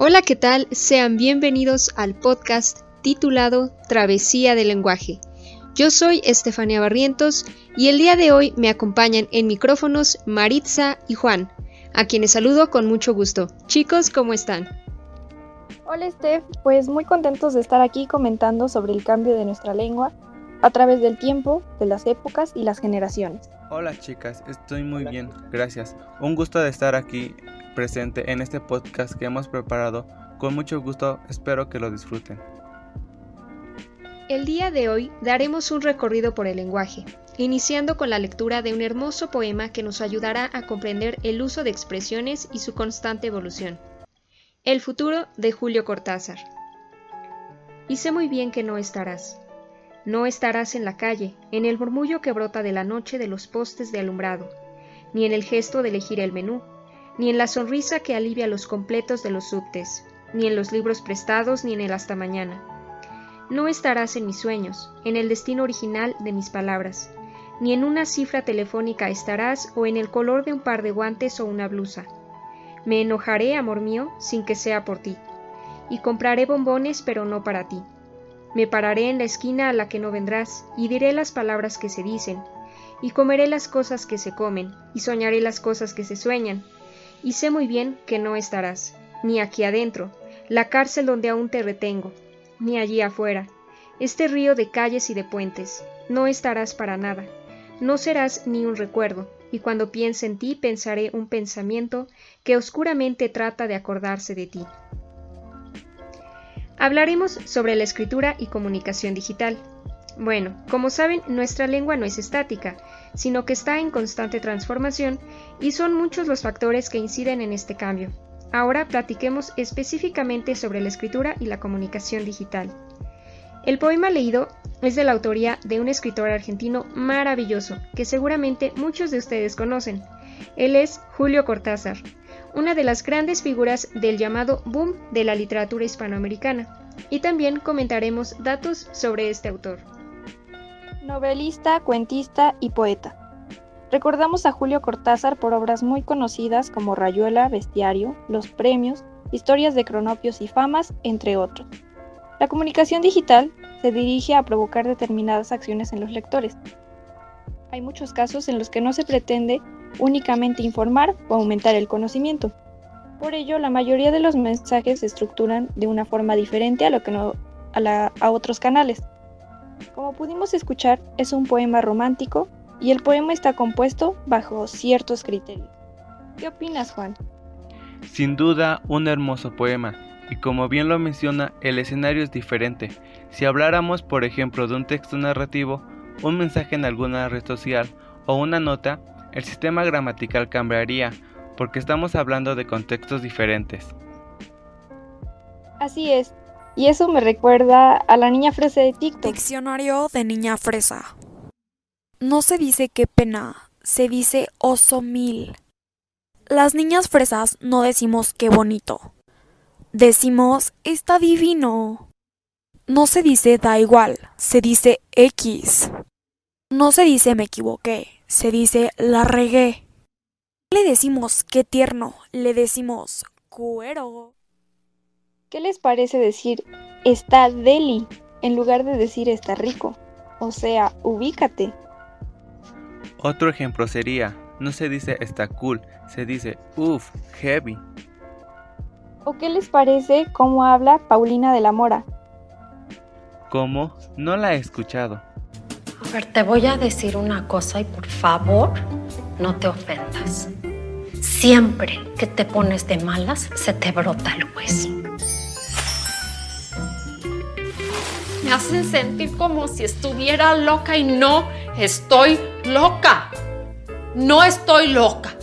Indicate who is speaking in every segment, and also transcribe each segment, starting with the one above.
Speaker 1: Hola, ¿qué tal? Sean bienvenidos al podcast titulado Travesía del Lenguaje. Yo soy Estefanía Barrientos y el día de hoy me acompañan en micrófonos Maritza y Juan, a quienes saludo con mucho gusto. Chicos, ¿cómo están?
Speaker 2: Hola Steph, pues muy contentos de estar aquí comentando sobre el cambio de nuestra lengua a través del tiempo, de las épocas y las generaciones.
Speaker 3: Hola chicas, estoy muy bien, gracias. Un gusto de estar aquí presente en este podcast que hemos preparado. Con mucho gusto, espero que lo disfruten.
Speaker 1: El día de hoy daremos un recorrido por el lenguaje, iniciando con la lectura de un hermoso poema que nos ayudará a comprender el uso de expresiones y su constante evolución. El futuro de Julio Cortázar. Y sé muy bien que no estarás. No estarás en la calle, en el murmullo que brota de la noche de los postes de alumbrado, ni en el gesto de elegir el menú, ni en la sonrisa que alivia los completos de los subtes, ni en los libros prestados, ni en el hasta mañana. No estarás en mis sueños, en el destino original de mis palabras, ni en una cifra telefónica estarás o en el color de un par de guantes o una blusa. Me enojaré, amor mío, sin que sea por ti, y compraré bombones, pero no para ti. Me pararé en la esquina a la que no vendrás, y diré las palabras que se dicen, y comeré las cosas que se comen, y soñaré las cosas que se sueñan, y sé muy bien que no estarás, ni aquí adentro, la cárcel donde aún te retengo, ni allí afuera, este río de calles y de puentes, no estarás para nada, no serás ni un recuerdo, y cuando piense en ti pensaré un pensamiento que oscuramente trata de acordarse de ti. Hablaremos sobre la escritura y comunicación digital. Bueno, como saben, nuestra lengua no es estática, sino que está en constante transformación y son muchos los factores que inciden en este cambio. Ahora platiquemos específicamente sobre la escritura y la comunicación digital. El poema leído es de la autoría de un escritor argentino maravilloso que seguramente muchos de ustedes conocen. Él es Julio Cortázar, una de las grandes figuras del llamado boom de la literatura hispanoamericana. Y también comentaremos datos sobre este autor
Speaker 2: novelista, cuentista y poeta. Recordamos a Julio Cortázar por obras muy conocidas como Rayuela, Bestiario, Los Premios, Historias de Cronopios y Famas, entre otros. La comunicación digital se dirige a provocar determinadas acciones en los lectores. Hay muchos casos en los que no se pretende únicamente informar o aumentar el conocimiento. Por ello, la mayoría de los mensajes se estructuran de una forma diferente a lo que no a, a otros canales. Como pudimos escuchar, es un poema romántico y el poema está compuesto bajo ciertos criterios. ¿Qué opinas, Juan?
Speaker 3: Sin duda, un hermoso poema, y como bien lo menciona, el escenario es diferente. Si habláramos, por ejemplo, de un texto narrativo, un mensaje en alguna red social o una nota, el sistema gramatical cambiaría, porque estamos hablando de contextos diferentes.
Speaker 2: Así es, y eso me recuerda a la niña fresa de TikTok.
Speaker 4: Diccionario de niña fresa. No se dice qué pena, se dice oso mil. Las niñas fresas no decimos qué bonito. Decimos está divino. No se dice da igual, se dice X. No se dice me equivoqué, se dice la regué. Le decimos qué tierno, le decimos cuero.
Speaker 2: ¿Qué les parece decir está deli en lugar de decir está rico? O sea, ubícate.
Speaker 3: Otro ejemplo sería, no se dice está cool, se dice uff, heavy.
Speaker 2: ¿O qué les parece cómo habla Paulina de la Mora?
Speaker 3: ¿Cómo? No la he escuchado.
Speaker 5: A ver, te voy a decir una cosa y por favor, no te ofendas. Siempre que te pones de malas, se te brota el hueso. Me hacen sentir como si estuviera loca y no estoy loca. No estoy loca.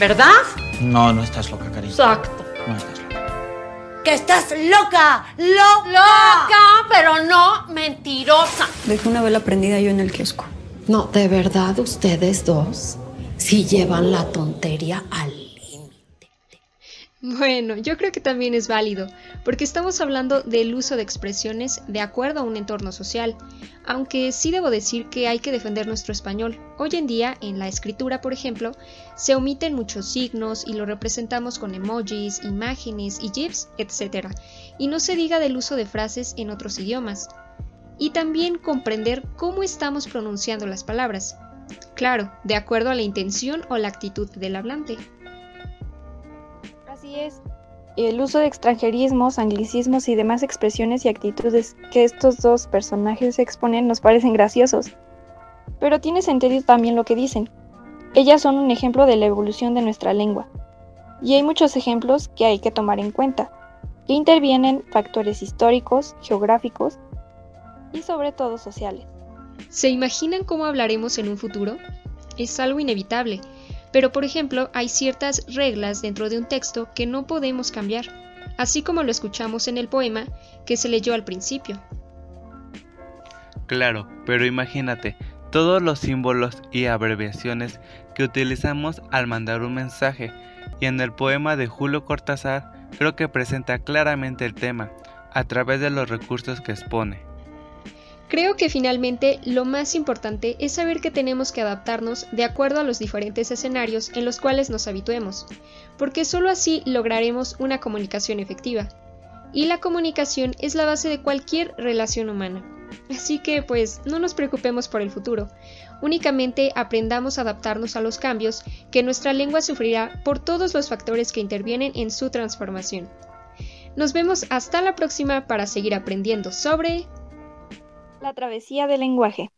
Speaker 5: ¿Verdad?
Speaker 6: No, no estás loca, cariño.
Speaker 5: Exacto.
Speaker 6: No estás loca.
Speaker 7: ¡Que estás loca! ¡Loca!
Speaker 5: Loca, pero no mentirosa.
Speaker 8: Dejé una vela prendida yo en el kiosco.
Speaker 5: No, de verdad, ustedes dos, si llevan la tontería al
Speaker 1: Bueno, yo creo que también es válido, porque estamos hablando del uso de expresiones de acuerdo a un entorno social, aunque sí debo decir que hay que defender nuestro español. Hoy en día, en la escritura, por ejemplo, se omiten muchos signos y lo representamos con emojis, imágenes y GIFs, etc. Y no se diga del uso de frases en otros idiomas. Y también comprender cómo estamos pronunciando las palabras. Claro, de acuerdo a la intención o la actitud del hablante.
Speaker 2: Así es. El uso de extranjerismos, anglicismos y demás expresiones y actitudes que estos dos personajes exponen nos parecen graciosos. Pero tiene sentido también lo que dicen. Ellas son un ejemplo de la evolución de nuestra lengua. Y hay muchos ejemplos que hay que tomar en cuenta, que intervienen factores históricos, geográficos y sobre todo sociales.
Speaker 1: ¿Se imaginan cómo hablaremos en un futuro? Es algo inevitable pero por ejemplo, hay ciertas reglas dentro de un texto que no podemos cambiar, así como lo escuchamos en el poema que se leyó al principio.
Speaker 3: Claro, pero imagínate, todos los símbolos y abreviaciones que utilizamos al mandar un mensaje, y en el poema de Julio Cortázar creo que presenta claramente el tema, a través de los recursos que expone.
Speaker 1: Creo que finalmente lo más importante es saber que tenemos que adaptarnos de acuerdo a los diferentes escenarios en los cuales nos habituemos, porque solo así lograremos una comunicación efectiva. Y la comunicación es la base de cualquier relación humana. Así que pues no nos preocupemos por el futuro, únicamente aprendamos a adaptarnos a los cambios que nuestra lengua sufrirá por todos los factores que intervienen en su transformación. Nos vemos hasta la próxima para seguir aprendiendo sobre
Speaker 2: la travesía del lenguaje.